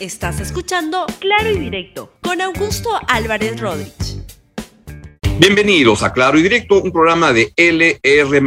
Estás escuchando Claro y Directo con Augusto Álvarez Rodríguez. Bienvenidos a Claro y Directo, un programa de LR.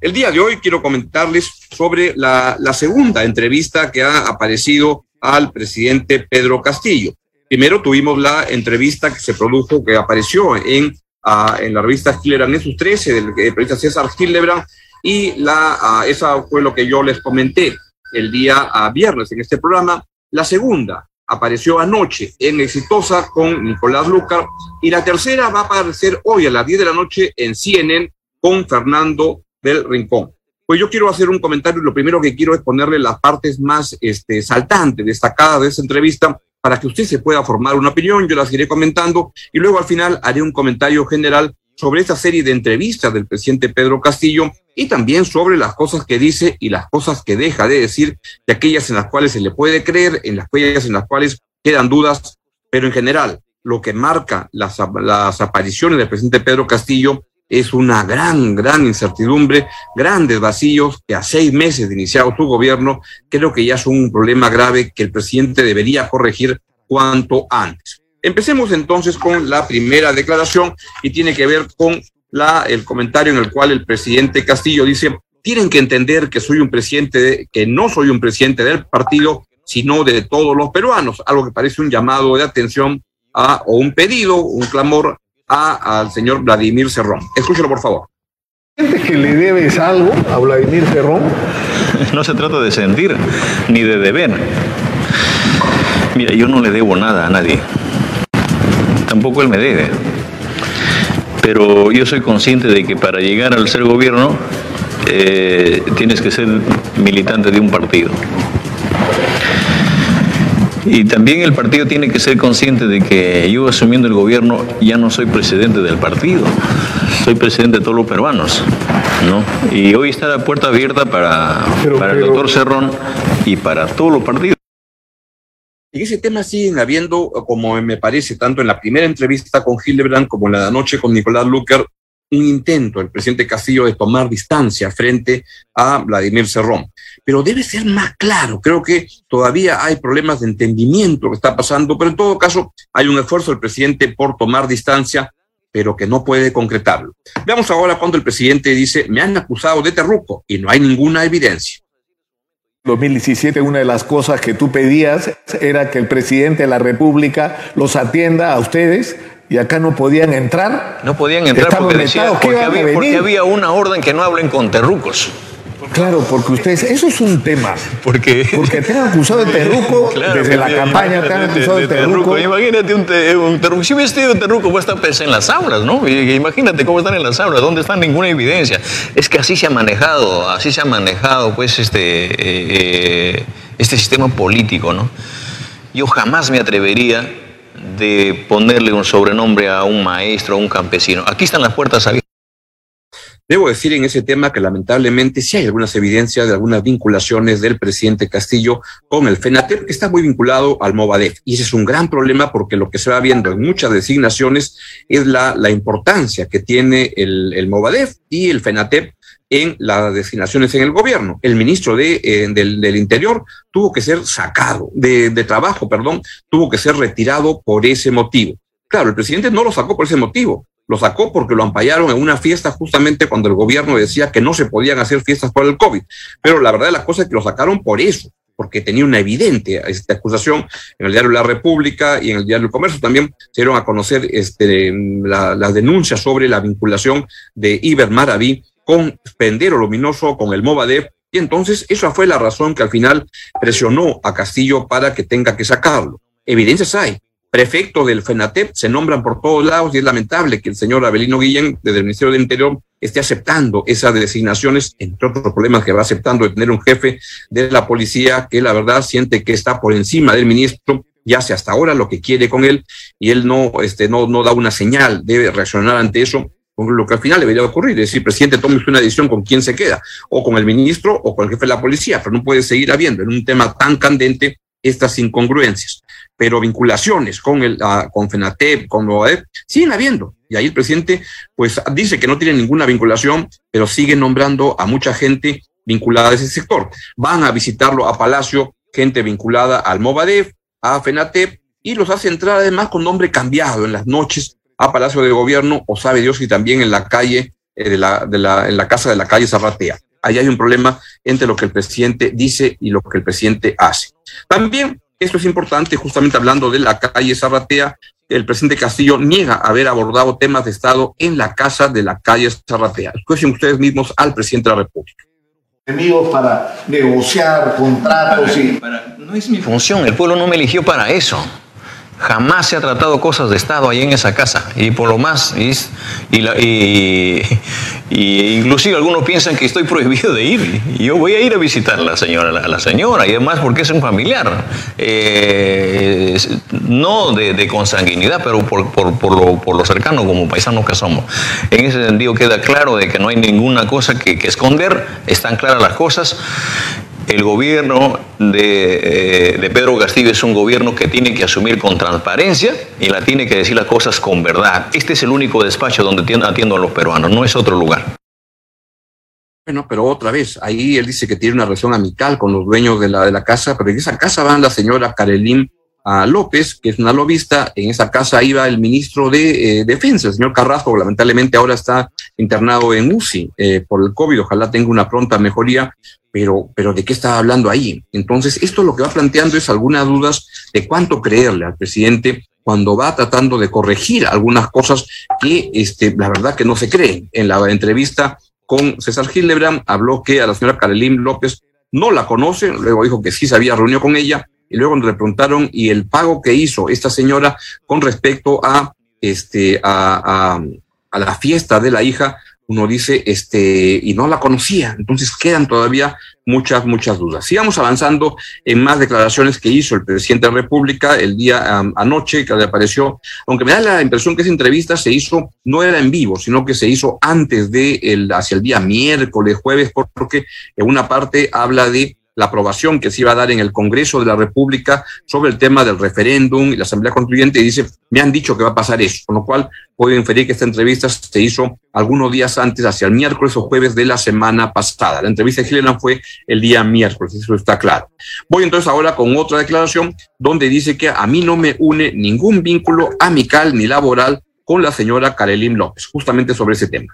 El día de hoy quiero comentarles sobre la, la segunda entrevista que ha aparecido al presidente Pedro Castillo. Primero tuvimos la entrevista que se produjo, que apareció en, uh, en la revista Hildebrand en sus 13, del periodista César Hildebrand, y la, uh, esa fue lo que yo les comenté el día uh, viernes en este programa. La segunda apareció anoche en Exitosa con Nicolás Lucar, y la tercera va a aparecer hoy a las 10 de la noche en CNN con Fernando del Rincón. Pues yo quiero hacer un comentario y lo primero que quiero es ponerle las partes más este, saltantes, destacadas de esa entrevista para que usted se pueda formar una opinión, yo las iré comentando y luego al final haré un comentario general sobre esta serie de entrevistas del presidente Pedro Castillo y también sobre las cosas que dice y las cosas que deja de decir, de aquellas en las cuales se le puede creer, en las aquellas en las cuales quedan dudas, pero en general lo que marca las, las apariciones del presidente Pedro Castillo es una gran, gran incertidumbre, grandes vacíos que a seis meses de iniciado su gobierno creo que ya es un problema grave que el presidente debería corregir cuanto antes. Empecemos entonces con la primera declaración y tiene que ver con la, el comentario en el cual el presidente Castillo dice, tienen que entender que soy un presidente, de, que no soy un presidente del partido, sino de todos los peruanos, algo que parece un llamado de atención a, o un pedido, un clamor a, al señor Vladimir Cerrón. Escúchelo, por favor. ¿Sientes que le debes algo a Vladimir Cerrón? No se trata de sentir ni de deber. Mira, yo no le debo nada a nadie. Tampoco él me debe. Pero yo soy consciente de que para llegar al ser gobierno eh, tienes que ser militante de un partido. Y también el partido tiene que ser consciente de que yo asumiendo el gobierno ya no soy presidente del partido, soy presidente de todos los peruanos. ¿no? Y hoy está la puerta abierta para, pero, para el pero... doctor Cerrón y para todos los partidos. En ese tema siguen habiendo, como me parece, tanto en la primera entrevista con Hildebrand como en la de con Nicolás Lucker, un intento del presidente Castillo de tomar distancia frente a Vladimir Cerrón. Pero debe ser más claro. Creo que todavía hay problemas de entendimiento que está pasando, pero en todo caso hay un esfuerzo del presidente por tomar distancia, pero que no puede concretarlo. Veamos ahora cuando el presidente dice, me han acusado de terruco y no hay ninguna evidencia. 2017 una de las cosas que tú pedías era que el presidente de la República los atienda a ustedes y acá no podían entrar. No podían entrar porque, decía, porque, había, porque, había, una orden que no hablen con terrucos. Claro, porque ustedes, eso es un tema. Porque, porque te han acusado de terruco claro, desde la campaña, te han acusado de, de, de terruco. terruco. Imagínate un, te, un terruco. Si hubiese tenido terruco, pues estar en las aulas, ¿no? Imagínate cómo están en las aulas, ¿dónde está ninguna evidencia? Es que así se ha manejado, así se ha manejado, pues, este, eh, este sistema político, ¿no? Yo jamás me atrevería de ponerle un sobrenombre a un maestro, a un campesino. Aquí están las puertas abiertas. Debo decir en ese tema que lamentablemente sí hay algunas evidencias de algunas vinculaciones del presidente Castillo con el FENATEP, que está muy vinculado al Movadef. Y ese es un gran problema porque lo que se va viendo en muchas designaciones es la, la importancia que tiene el, el Movadef y el FENATEP en las designaciones en el gobierno. El ministro de, eh, del, del, Interior tuvo que ser sacado de, de trabajo, perdón, tuvo que ser retirado por ese motivo. Claro, el presidente no lo sacó por ese motivo, lo sacó porque lo ampallaron en una fiesta justamente cuando el gobierno decía que no se podían hacer fiestas por el COVID. Pero la verdad de la cosa es que lo sacaron por eso, porque tenía una evidente esta acusación en el diario La República y en el diario El Comercio también se dieron a conocer este, la, las denuncias sobre la vinculación de Iber Maraví con Pendero Luminoso, con el Movadef, y entonces esa fue la razón que al final presionó a Castillo para que tenga que sacarlo. Evidencias hay, prefectos del FENATEP se nombran por todos lados y es lamentable que el señor Abelino Guillén, desde el Ministerio del Interior, esté aceptando esas designaciones, entre otros problemas que va aceptando de tener un jefe de la policía que la verdad siente que está por encima del ministro y hace hasta ahora lo que quiere con él y él no, este, no, no da una señal, debe reaccionar ante eso con lo que al final debería ocurrir, es decir, presidente, tome una decisión con quién se queda, o con el ministro o con el jefe de la policía, pero no puede seguir habiendo en un tema tan candente estas incongruencias pero vinculaciones con el uh, con FENATEP, con OAEP, siguen habiendo. Y ahí el presidente pues dice que no tiene ninguna vinculación, pero sigue nombrando a mucha gente vinculada a ese sector. Van a visitarlo a Palacio, gente vinculada al Movadef, a FENATEP y los hace entrar además con nombre cambiado en las noches a Palacio de Gobierno o sabe Dios y también en la calle, eh, de la, de la, en la casa de la calle Zarratea. Ahí hay un problema entre lo que el presidente dice y lo que el presidente hace. También, esto es importante, justamente hablando de la calle Zarratea, el presidente Castillo niega haber abordado temas de Estado en la casa de la calle Zarratea. Escuchen ustedes mismos al presidente de la República. Enemigos para negociar contratos y... no es mi función, el pueblo no me eligió para eso. Jamás se ha tratado cosas de Estado ahí en esa casa. Y por lo más, y, y, y, inclusive algunos piensan que estoy prohibido de ir. Yo voy a ir a visitar a la señora, a la señora, y además porque es un familiar. Eh, no de, consanguinidad, pero por, por, por, lo, por, lo, cercano como paisanos que somos. En ese sentido queda claro de que no hay ninguna cosa que esconder, están claras las cosas el gobierno de, eh, de, Pedro Castillo es un gobierno que tiene que asumir con transparencia y la tiene que decir las cosas con verdad. Este es el único despacho donde atiendo a los peruanos, no es otro lugar. Bueno, pero otra vez, ahí él dice que tiene una relación amical con los dueños de la, de la casa, pero en esa casa van la señora Karelim a López, que es una lobista. En esa casa iba el ministro de eh, Defensa, el señor Carrasco, lamentablemente ahora está internado en UCI eh, por el COVID. Ojalá tenga una pronta mejoría, pero, pero ¿de qué estaba hablando ahí? Entonces, esto lo que va planteando es algunas dudas de cuánto creerle al presidente cuando va tratando de corregir algunas cosas que, este, la verdad, que no se creen. En la entrevista con César Gildebrand habló que a la señora Karelim López no la conoce, luego dijo que sí se había reunido con ella, y luego le preguntaron y el pago que hizo esta señora con respecto a este a, a, a, la fiesta de la hija uno dice este y no la conocía. Entonces quedan todavía muchas muchas dudas. Sigamos avanzando en más declaraciones que hizo el presidente de la República el día anoche que le apareció. Aunque me da la impresión que esa entrevista se hizo no era en vivo sino que se hizo antes de el hacia el día miércoles jueves porque en una parte habla de la aprobación que se iba a dar en el Congreso de la República sobre el tema del referéndum y la Asamblea Constituyente y dice, me han dicho que va a pasar eso, con lo cual puedo inferir que esta entrevista se hizo algunos días antes, hacia el miércoles o jueves de la semana pasada. La entrevista de Gillian fue el día miércoles, eso está claro. Voy entonces ahora con otra declaración donde dice que a mí no me une ningún vínculo amical ni laboral con la señora Karelim López, justamente sobre ese tema.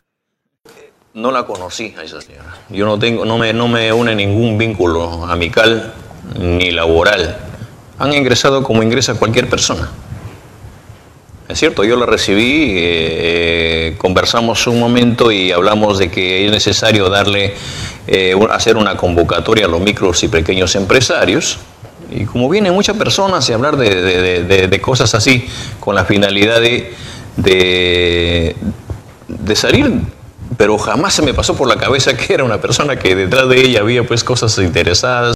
No la conocí a esa señora. Yo no tengo, no me, no me une ningún vínculo amical ni laboral. Han ingresado como ingresa cualquier persona. Es cierto, yo la recibí, eh, conversamos un momento y hablamos de que es necesario darle, eh, hacer una convocatoria a los micros y pequeños empresarios. Y como vienen muchas personas y hablar de, de, de, cosas así, con la finalidad de, de salir pero jamás se me pasó por la cabeza que era una persona que detrás de ella había pues cosas interesadas.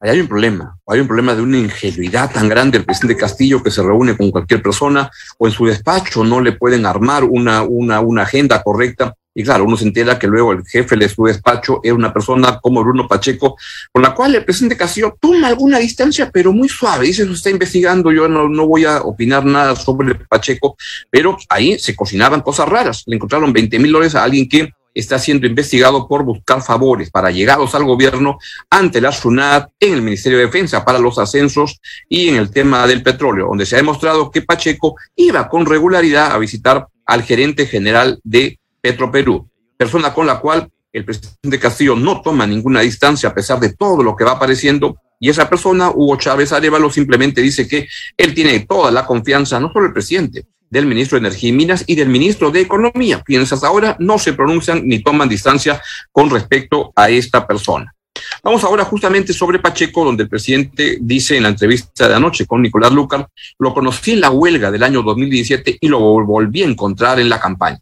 Ahí hay un problema, hay un problema de una ingenuidad tan grande del presidente Castillo que se reúne con cualquier persona o en su despacho no le pueden armar una, una, una agenda correcta y claro, uno se entera que luego el jefe de su despacho era una persona como Bruno Pacheco, con la cual el presidente Castillo toma alguna distancia, pero muy suave. Dice, se está investigando, yo no, no voy a opinar nada sobre Pacheco, pero ahí se cocinaban cosas raras. Le encontraron 20 mil dólares a alguien que está siendo investigado por buscar favores para llegados al gobierno ante la SUNAT, en el Ministerio de Defensa para los ascensos y en el tema del petróleo, donde se ha demostrado que Pacheco iba con regularidad a visitar al gerente general de Petroperú, persona con la cual el presidente Castillo no toma ninguna distancia a pesar de todo lo que va apareciendo. Y esa persona, Hugo Chávez Arevalo, simplemente dice que él tiene toda la confianza, no solo el presidente, del ministro de Energía y Minas y del ministro de Economía, quienes hasta ahora no se pronuncian ni toman distancia con respecto a esta persona. Vamos ahora justamente sobre Pacheco, donde el presidente dice en la entrevista de anoche con Nicolás Lucar, lo conocí en la huelga del año 2017 y lo volví a encontrar en la campaña.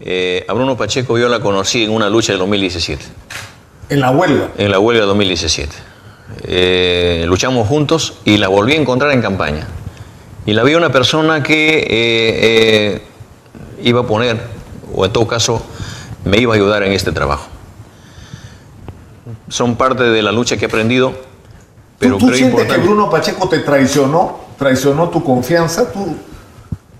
Eh, a Bruno Pacheco yo la conocí en una lucha de 2017. ¿En la huelga? En la huelga de 2017. Eh, luchamos juntos y la volví a encontrar en campaña. Y la vi una persona que eh, iba a poner, o en todo caso, me iba a ayudar en este trabajo. Son parte de la lucha que he aprendido. Pero ¿Tú, tú sientes importante. que Bruno Pacheco te traicionó? ¿Traicionó tu confianza? ¿Tú,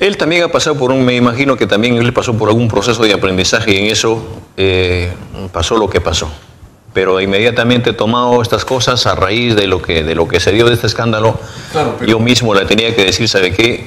él también ha pasado por un, me imagino que también él pasó por algún proceso de aprendizaje y en eso eh, pasó lo que pasó. pero inmediatamente he tomado estas cosas a raíz de lo que, de lo que se dio de este escándalo. Yo mismo le tenía que decir, ¿sabe qué?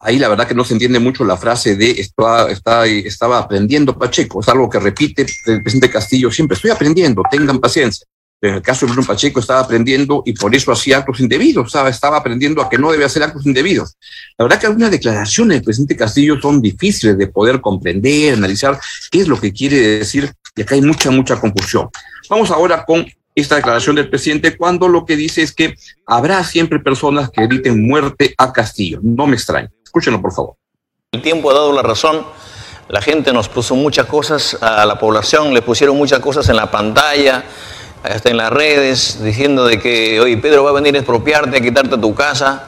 Ahí la verdad que no se entiende mucho la frase de estaba, estaba, estaba aprendiendo Pacheco. Es algo que repite el presidente Castillo siempre. Estoy aprendiendo, tengan paciencia. En el caso de Bruno Pacheco estaba aprendiendo y por eso hacía actos indebidos, estaba, aprendiendo a que no debe hacer actos indebidos. La verdad que algunas declaraciones del presidente Castillo son difíciles de poder comprender, analizar qué es lo que quiere decir y acá hay mucha, mucha confusión. Vamos ahora con esta declaración del presidente cuando lo que dice es que habrá siempre personas que griten muerte a Castillo. No me extraña. Escúchenlo, por favor. El tiempo ha dado la razón. La gente nos puso muchas cosas a la población, le pusieron muchas cosas en la pantalla hasta en las redes, diciendo de que, oye, Pedro va a venir a expropiarte, a quitarte tu casa.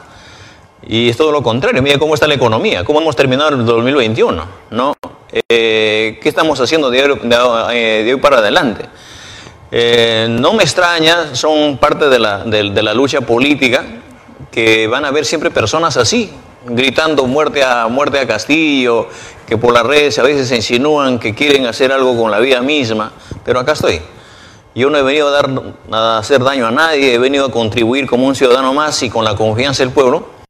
Y es todo lo contrario. Mira cómo está la economía, cómo hemos terminado el 2021, ¿no? Eh, ¿Qué estamos haciendo de hoy, de, hoy para adelante? Eh, no me extraña, son parte de la, de la lucha política, que van a haber siempre personas así, gritando muerte a, muerte a Castillo, que por las redes a veces se insinúan que quieren hacer algo con la vida misma, pero acá estoy. Yo no he venido a, dar, hacer daño a nadie, he venido a contribuir como un ciudadano más y con la confianza del pueblo.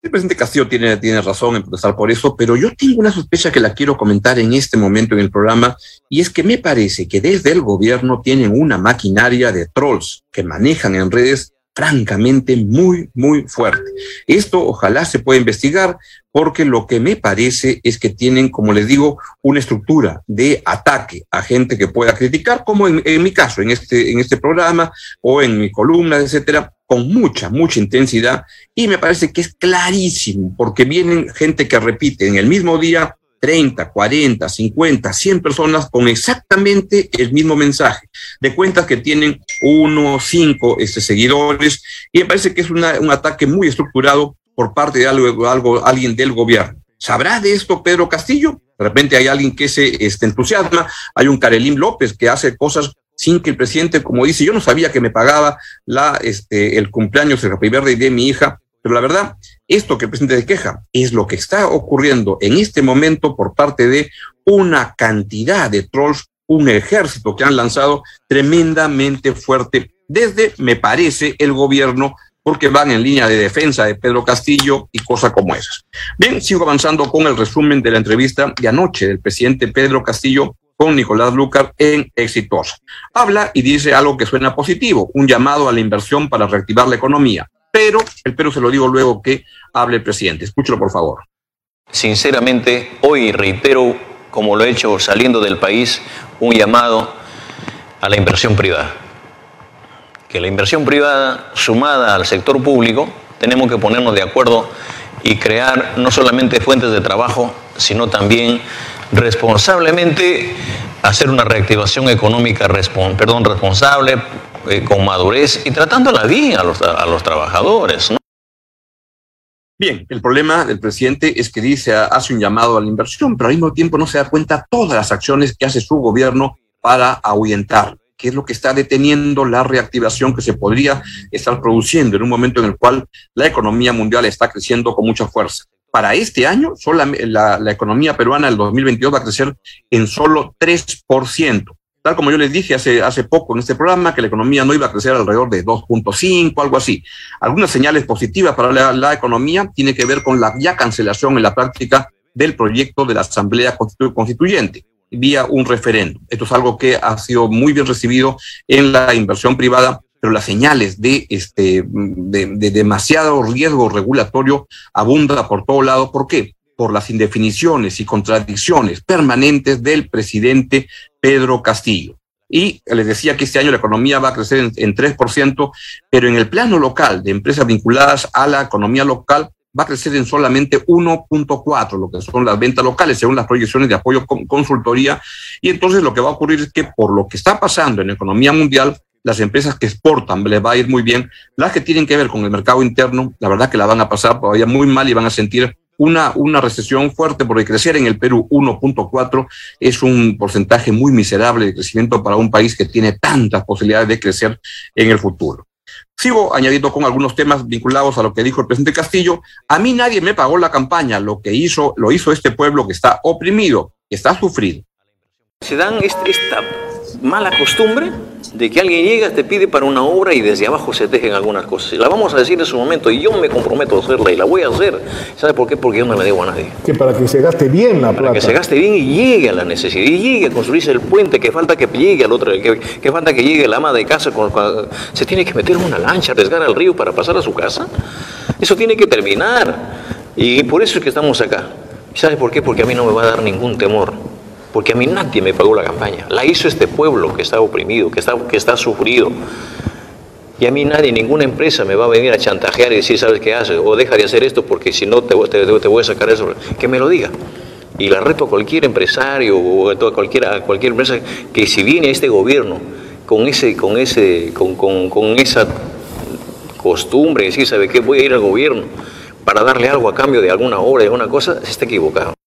El presidente Castillo tiene, tiene razón en protestar por eso, pero yo tengo una sospecha que la quiero comentar en este momento en el programa, y es que me parece que desde el gobierno tienen una maquinaria de trolls que manejan en redes francamente muy, muy fuerte. Esto ojalá se pueda investigar porque lo que me parece es que tienen, como les digo, una estructura de ataque a gente que pueda criticar, como en, mi caso, en este, en este programa o en mi columna, etcétera, con mucha, mucha intensidad. Y me parece que es clarísimo porque vienen gente que repite en el mismo día 30, 40, 50, 100 personas con exactamente el mismo mensaje, de cuentas que tienen uno, cinco este, seguidores, y me parece que es un ataque muy estructurado por parte de algo, algo, alguien del gobierno. ¿Sabrá de esto Pedro Castillo? De repente hay alguien que se este, entusiasma, hay un Carelín López que hace cosas sin que el presidente, como dice, yo no sabía que me pagaba la, este, el cumpleaños de Happy Verde de mi hija, pero la verdad, esto que el presidente de queja es lo que está ocurriendo en este momento por parte de una cantidad de trolls, un ejército que han lanzado tremendamente fuerte desde, me parece, el gobierno porque van en línea de defensa de Pedro Castillo y cosas como esas. Bien, sigo avanzando con el resumen de la entrevista de anoche del presidente Pedro Castillo con Nicolás Lucar en Exitosa. Habla y dice algo que suena positivo, un llamado a la inversión para reactivar la economía pero el pero se lo digo luego que hable el presidente. Escúchelo, por favor. Sinceramente, hoy reitero, como lo he hecho saliendo del país, un llamado a la inversión privada. Que la inversión privada sumada al sector público, tenemos que ponernos de acuerdo y crear no solamente fuentes de trabajo, sino también responsablemente hacer una reactivación económica perdón, responsable, eh, con madurez y tratándola bien a los, a los trabajadores. ¿no? Bien, el problema del presidente es que dice, hace un llamado a la inversión, pero al mismo tiempo no se da cuenta todas las acciones que hace su gobierno para ahuyentar, que es lo que está deteniendo la reactivación que se podría estar produciendo en un momento en el cual la economía mundial está creciendo con mucha fuerza. Para este año, la, la economía peruana del 2022 va a crecer en solo 3% tal como yo les dije hace, hace poco en este programa, que la economía no iba a crecer alrededor de 2.5, algo así. Algunas señales positivas para la, economía tiene que ver con la ya cancelación en la práctica del proyecto de la Asamblea Constituyente vía un referéndum. Esto es algo que ha sido muy bien recibido en la inversión privada, pero las señales de, este, de, de demasiado riesgo regulatorio abunda por todo lado. ¿Por qué? Por las indefiniciones y contradicciones permanentes del presidente Pedro Castillo. Y les decía que este año la economía va a crecer en, en 3%, pero en el plano local de empresas vinculadas a la economía local va a crecer en solamente 1.4, lo que son las ventas locales, según las proyecciones de apoyo con consultoría. Y entonces lo que va a ocurrir es que por lo que está pasando en la economía mundial, las empresas que exportan les va a ir muy bien. Las que tienen que ver con el mercado interno, la verdad que la van a pasar todavía muy mal y van a sentir una, una recesión fuerte, porque crecer en el Perú 1.4 es un porcentaje muy miserable de crecimiento para un país que tiene tantas posibilidades de crecer en el futuro. Sigo añadiendo con algunos temas vinculados a lo que dijo el presidente Castillo. A mí nadie me pagó la campaña. Lo que hizo, lo hizo este pueblo que está oprimido, que está sufrido. Se dan esta mala costumbre de que alguien llega, te pide para una obra y desde abajo se tejen algunas cosas. La vamos a decir en su momento y yo me comprometo a hacerla y la voy a hacer. ¿Sabe por qué? Porque yo no le debo a nadie. Que para que se gaste bien la plata. Para que se gaste bien y llegue a la necesidad, y llegue a construirse el puente, que falta que llegue al otro, que, falta que llegue la ama de casa. se tiene que meter en una lancha, arriesgar al río para pasar a su casa. Eso tiene que terminar. Y por eso es que estamos acá. ¿Sabe por qué? Porque a mí no me va a dar ningún temor porque a mí nadie me pagó la campaña. La hizo este pueblo que está oprimido, que está, que está sufrido. Y a mí nadie, ninguna empresa me va a venir a chantajear y decir, ¿sabes qué haces? O deja de hacer esto porque si no te, te, voy a sacar eso. Que me lo diga. Y la reto a cualquier empresario o a cualquier, a cualquier empresa que si viene este gobierno con, ese, con, ese, con, con, con esa costumbre, decir, ¿sabe qué? Voy a ir al gobierno para darle algo a cambio de alguna obra, de alguna cosa, se está equivocado.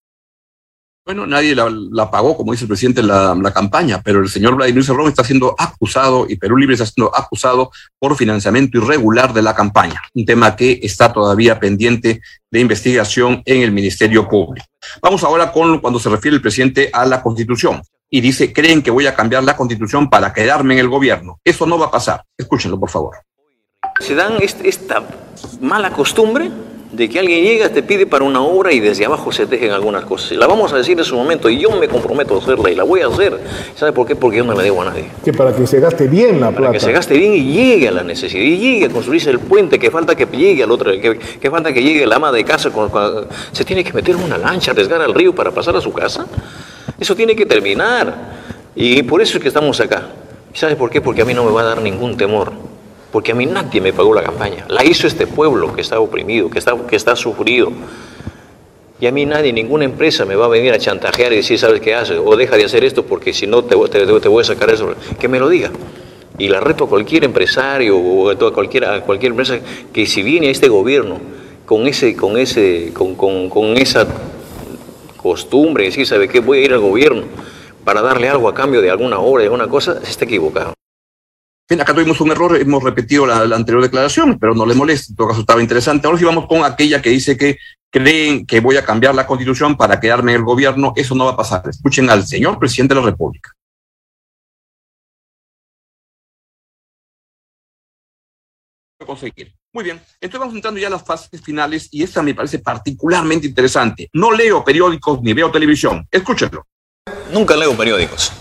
Bueno, nadie la, pagó, como dice el presidente, la, la campaña, pero el señor Vladimir Cerrón está siendo acusado y Perú Libre está siendo acusado por financiamiento irregular de la campaña, un tema que está todavía pendiente de investigación en el Ministerio Público. Vamos ahora con cuando se refiere el presidente a la Constitución y dice, creen que voy a cambiar la Constitución para quedarme en el gobierno. Eso no va a pasar. Escúchenlo, por favor. Se dan esta mala costumbre de que alguien llega, te pide para una obra y desde abajo se tejen algunas cosas. La vamos a decir en su momento y yo me comprometo a hacerla y la voy a hacer. ¿Sabe por qué? Porque yo no le debo a nadie. Que para que se gaste bien la plata. Para que se gaste bien y llegue a la necesidad, y llegue a construirse el puente, que falta que llegue al otro, que, falta que llegue la ama de casa, se tiene que meter en una lancha, arriesgar al río para pasar a su casa. Eso tiene que terminar. Y por eso es que estamos acá. ¿Sabe por qué? Porque a mí no me va a dar ningún temor porque a mí nadie me pagó la campaña. La hizo este pueblo que está oprimido, que está, que está sufrido. Y a mí nadie, ninguna empresa me va a venir a chantajear y decir, ¿sabes qué haces? O deja de hacer esto porque si no te, te, te voy a sacar eso. Que me lo diga. Y la reto a cualquier empresario o a cualquier, cualquier empresa que si viene a este gobierno con, ese, con, ese, con, con, con esa costumbre, decir, ¿sabe qué? Voy a ir al gobierno para darle algo a cambio de alguna obra, de alguna cosa, se está equivocado. Bien, acá tuvimos un error, hemos repetido la, anterior declaración, pero no le molesta, en todo caso estaba interesante. Ahora sí vamos con aquella que dice que creen que voy a cambiar la constitución para quedarme en el gobierno. Eso no va a pasar. Escuchen al señor presidente de la República. conseguir. Muy bien, entonces vamos entrando ya a las fases finales y esta me parece particularmente interesante. No leo periódicos ni veo televisión. Escúchenlo. Nunca leo periódicos.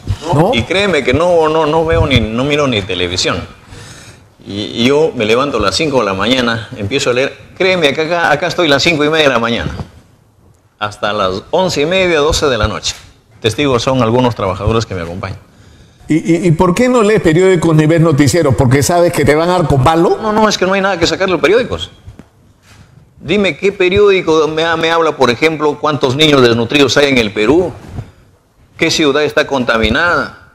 Y créeme que no, no, no veo ni, no miro ni televisión. Y, yo me levanto a las 5 de la mañana, empiezo a leer. Créeme que acá, acá estoy a las 5 y media de la mañana. Hasta las 11 y media, 12 de la noche. Testigos son algunos trabajadores que me acompañan. ¿Y, y, por qué no lees periódicos ni ves noticieros? ¿Porque sabes que te van a dar con palo? No, no, es que no hay nada que sacar de los periódicos. Dime qué periódico me, me habla, por ejemplo, cuántos niños desnutridos hay en el Perú, qué ciudad está contaminada,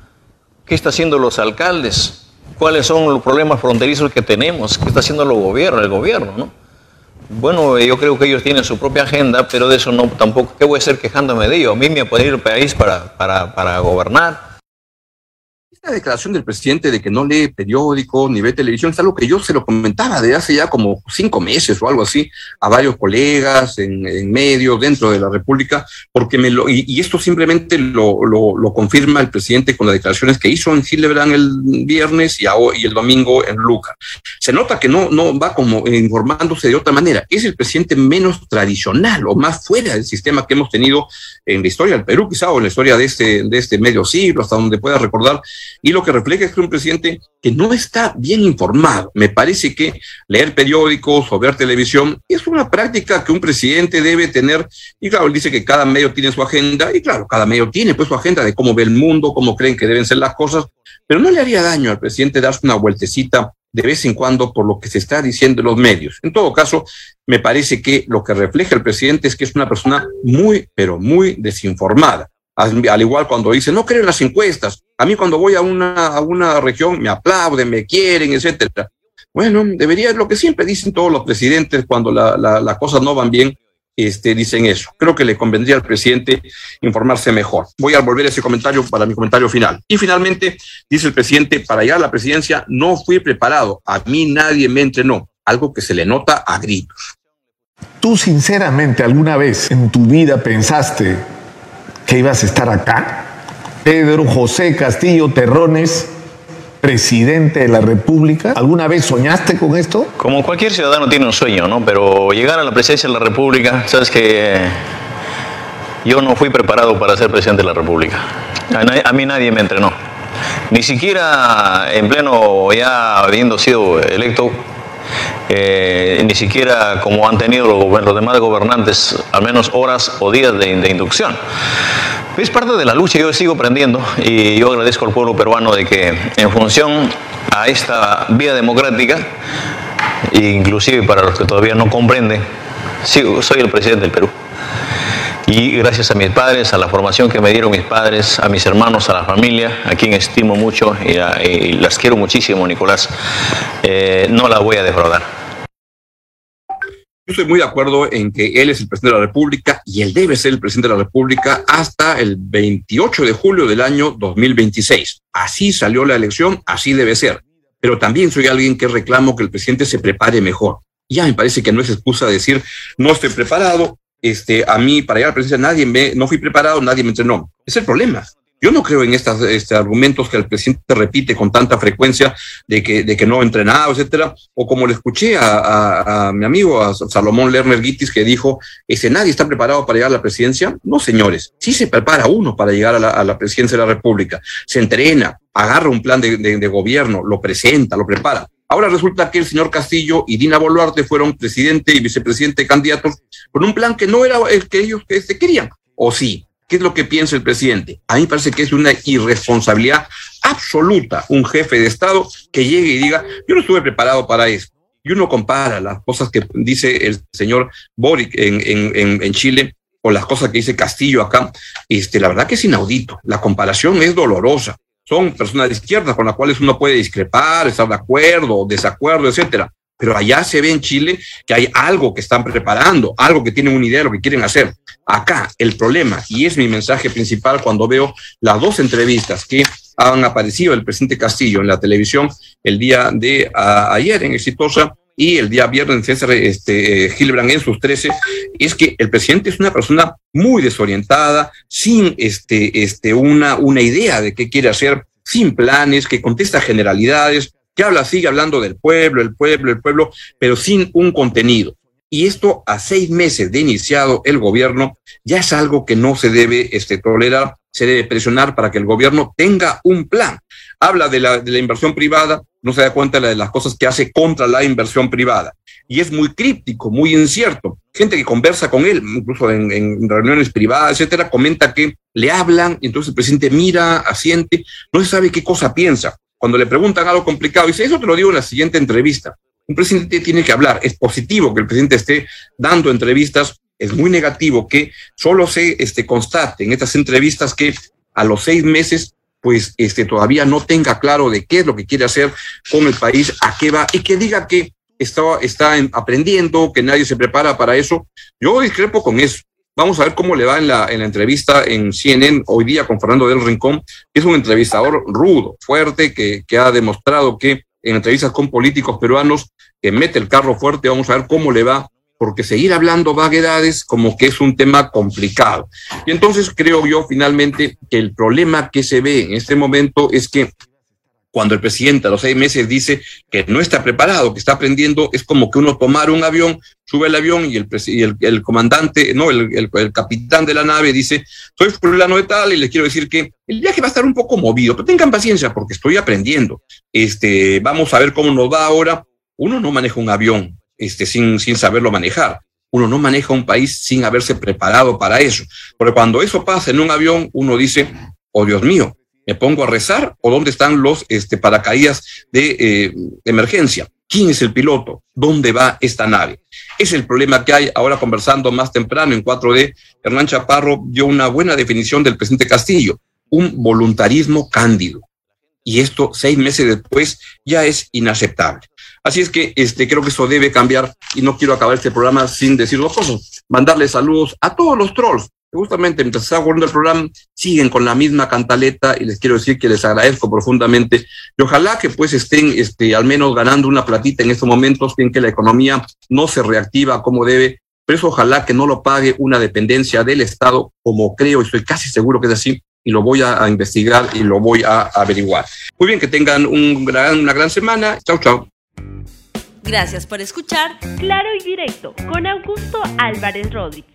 qué están haciendo los alcaldes, cuáles son los problemas fronterizos que tenemos, qué está haciendo el gobierno, el gobierno, ¿no? Bueno, yo creo que ellos tienen su propia agenda, pero de eso no tampoco, ¿qué voy a hacer quejándome de ello? A mí me puede ir el país para, para, para gobernar la declaración del presidente de que no lee periódico ni ve televisión es algo que yo se lo comentaba de hace ya como cinco meses o algo así a varios colegas en, en medios dentro de la República, porque me lo, y, esto simplemente lo, lo, confirma el presidente con las declaraciones que hizo en Gilebran el viernes y, y el domingo en Luca. Se nota que no, no va como informándose de otra manera. Es el presidente menos tradicional o más fuera del sistema que hemos tenido en la historia del Perú, quizá, o en la historia de este, de este medio siglo, hasta donde pueda recordar y lo que refleja es que un presidente que no está bien informado. Me parece que leer periódicos o ver televisión es una práctica que un presidente debe tener. Y claro, él dice que cada medio tiene su agenda, y claro, cada medio tiene pues su agenda de cómo ve el mundo, cómo creen que deben ser las cosas, pero no le haría daño al presidente darse una vueltecita de vez en cuando por lo que se está diciendo en los medios. En todo caso, me parece que lo que refleja el presidente es que es una persona muy, pero muy desinformada al igual cuando dice, no creo en las encuestas, a mí cuando voy a una, a una región me aplauden, me quieren, etcétera. Bueno, debería, lo que siempre dicen todos los presidentes cuando las la, cosas no van bien, este, dicen eso. Creo que le convendría al presidente informarse mejor. Voy a volver a ese comentario para mi comentario final. Y finalmente, dice el presidente, para llegar a la presidencia no fui preparado, a mí nadie me entrenó, algo que se le nota a gritos. ¿Tú sinceramente alguna vez en tu vida pensaste que ibas a estar acá? Pedro José Castillo Terrones presidente de la República? ¿Alguna vez soñaste con esto? Como cualquier ciudadano tiene un sueño, ¿no? Pero llegar a la presidencia de la República, sabes que yo no fui preparado para ser presidente de la República. A, mí nadie me entrenó. Ni siquiera en pleno, ya habiendo sido electo, eh, ni siquiera como han tenido los, demás gobernantes, al menos horas o días de, de, inducción. Es parte de la lucha, yo sigo aprendiendo y yo agradezco al pueblo peruano de que en función a esta vía democrática, inclusive para los que todavía no comprenden, soy el presidente del Perú. Y gracias a mis padres, a la formación que me dieron mis padres, a mis hermanos, a la familia, a quien estimo mucho y, las quiero muchísimo, Nicolás, eh, no la voy a defraudar. Yo estoy muy de acuerdo en que él es el presidente de la República y él debe ser el presidente de la República hasta el 28 de julio del año 2026. Así salió la elección, así debe ser. Pero también soy alguien que reclamo que el presidente se prepare mejor. Ya me parece que no es excusa decir no estoy preparado, este, a mí para llegar a la presidencia nadie me, no fui preparado, nadie me entrenó. Es el problema. Yo no creo en estos este, argumentos que el presidente repite con tanta frecuencia de que, de que no entrenado, etcétera, o como le escuché a, mi amigo, a Salomón Lerner Guitis, que dijo, ese, nadie está preparado para llegar a la presidencia. No, señores, sí se prepara uno para llegar a la, presidencia de la República. Se entrena, agarra un plan de gobierno, lo presenta, lo prepara. Ahora resulta que el señor Castillo y Dina Boluarte fueron presidente y vicepresidente candidatos con un plan que no era el que ellos este, querían. ¿O sí? ¿Qué es lo que piensa el presidente? A mí me parece que es una irresponsabilidad absoluta un jefe de Estado que llegue y diga, yo no estuve preparado para eso. Y uno compara las cosas que dice el señor Boric en, en, en Chile o las cosas que dice Castillo acá. Este, la verdad que es inaudito. La comparación es dolorosa son personas de izquierda con las cuales uno puede discrepar, estar de acuerdo, desacuerdo, etcétera. Pero allá se ve en Chile que hay algo que están preparando, algo que tienen una idea de lo que quieren hacer. Acá el problema, y es mi mensaje principal cuando veo las dos entrevistas que han aparecido el presidente Castillo en la televisión el día de ayer en Exitosa, y el día viernes César este, Gilbrand en sus 13, es que el presidente es una persona muy desorientada, sin este, este, una, una idea de qué quiere hacer, sin planes, que contesta generalidades, que habla, sigue hablando del pueblo, el pueblo, el pueblo, pero sin un contenido. Y esto a seis meses de iniciado el gobierno ya es algo que no se debe este, tolerar, se debe presionar para que el gobierno tenga un plan. Habla de la, de la inversión privada, no se da cuenta de las cosas que hace contra la inversión privada. Y es muy críptico, muy incierto. Gente que conversa con él, incluso en, reuniones privadas, etcétera, comenta que le hablan, entonces el presidente mira, asiente, no se sabe qué cosa piensa. Cuando le preguntan algo complicado, dice, eso te lo digo en la siguiente entrevista. Un presidente tiene que hablar. Es positivo que el presidente esté dando entrevistas. Es muy negativo que solo se este, constate en estas entrevistas que a los seis meses pues este, todavía no tenga claro de qué es lo que quiere hacer con el país, a qué va, y que diga que está, está aprendiendo, que nadie se prepara para eso. Yo discrepo con eso. Vamos a ver cómo le va en la, en la entrevista en CNN hoy día con Fernando del Rincón, es un entrevistador rudo, fuerte, que, que ha demostrado que en entrevistas con políticos peruanos, que mete el carro fuerte, vamos a ver cómo le va porque seguir hablando vaguedades como que es un tema complicado. Y entonces creo yo finalmente que el problema que se ve en este momento es que cuando el presidente a los seis meses dice que no está preparado, que está aprendiendo, es como que uno tomar un avión, sube el avión y el, el, comandante, no, el, el, capitán de la nave dice, soy fulano de tal y les quiero decir que el viaje va a estar un poco movido, pero tengan paciencia porque estoy aprendiendo. Este, vamos a ver cómo nos va ahora. Uno no maneja un avión, este, sin, sin saberlo manejar. Uno no maneja un país sin haberse preparado para eso. Porque cuando eso pasa en un avión, uno dice, oh Dios mío, ¿me pongo a rezar o dónde están los este, paracaídas de eh, emergencia? ¿Quién es el piloto? ¿Dónde va esta nave? Es el problema que hay ahora conversando más temprano en 4D. Hernán Chaparro dio una buena definición del presidente Castillo, un voluntarismo cándido. Y esto seis meses después ya es inaceptable. Así es que este, creo que eso debe cambiar y no quiero acabar este programa sin decir dos cosas. Mandarle saludos a todos los trolls. Justamente mientras está ocurriendo el programa, siguen con la misma cantaleta y les quiero decir que les agradezco profundamente. Y ojalá que pues estén este, al menos ganando una platita en estos momentos en que la economía no se reactiva como debe, pero eso ojalá que no lo pague una dependencia del Estado, como creo y estoy casi seguro que es así, y lo voy a, investigar y lo voy a averiguar. Muy bien, que tengan un gran, una gran semana. Chau, chau. Gracias por escuchar Claro y Directo con Augusto Álvarez Rodríguez.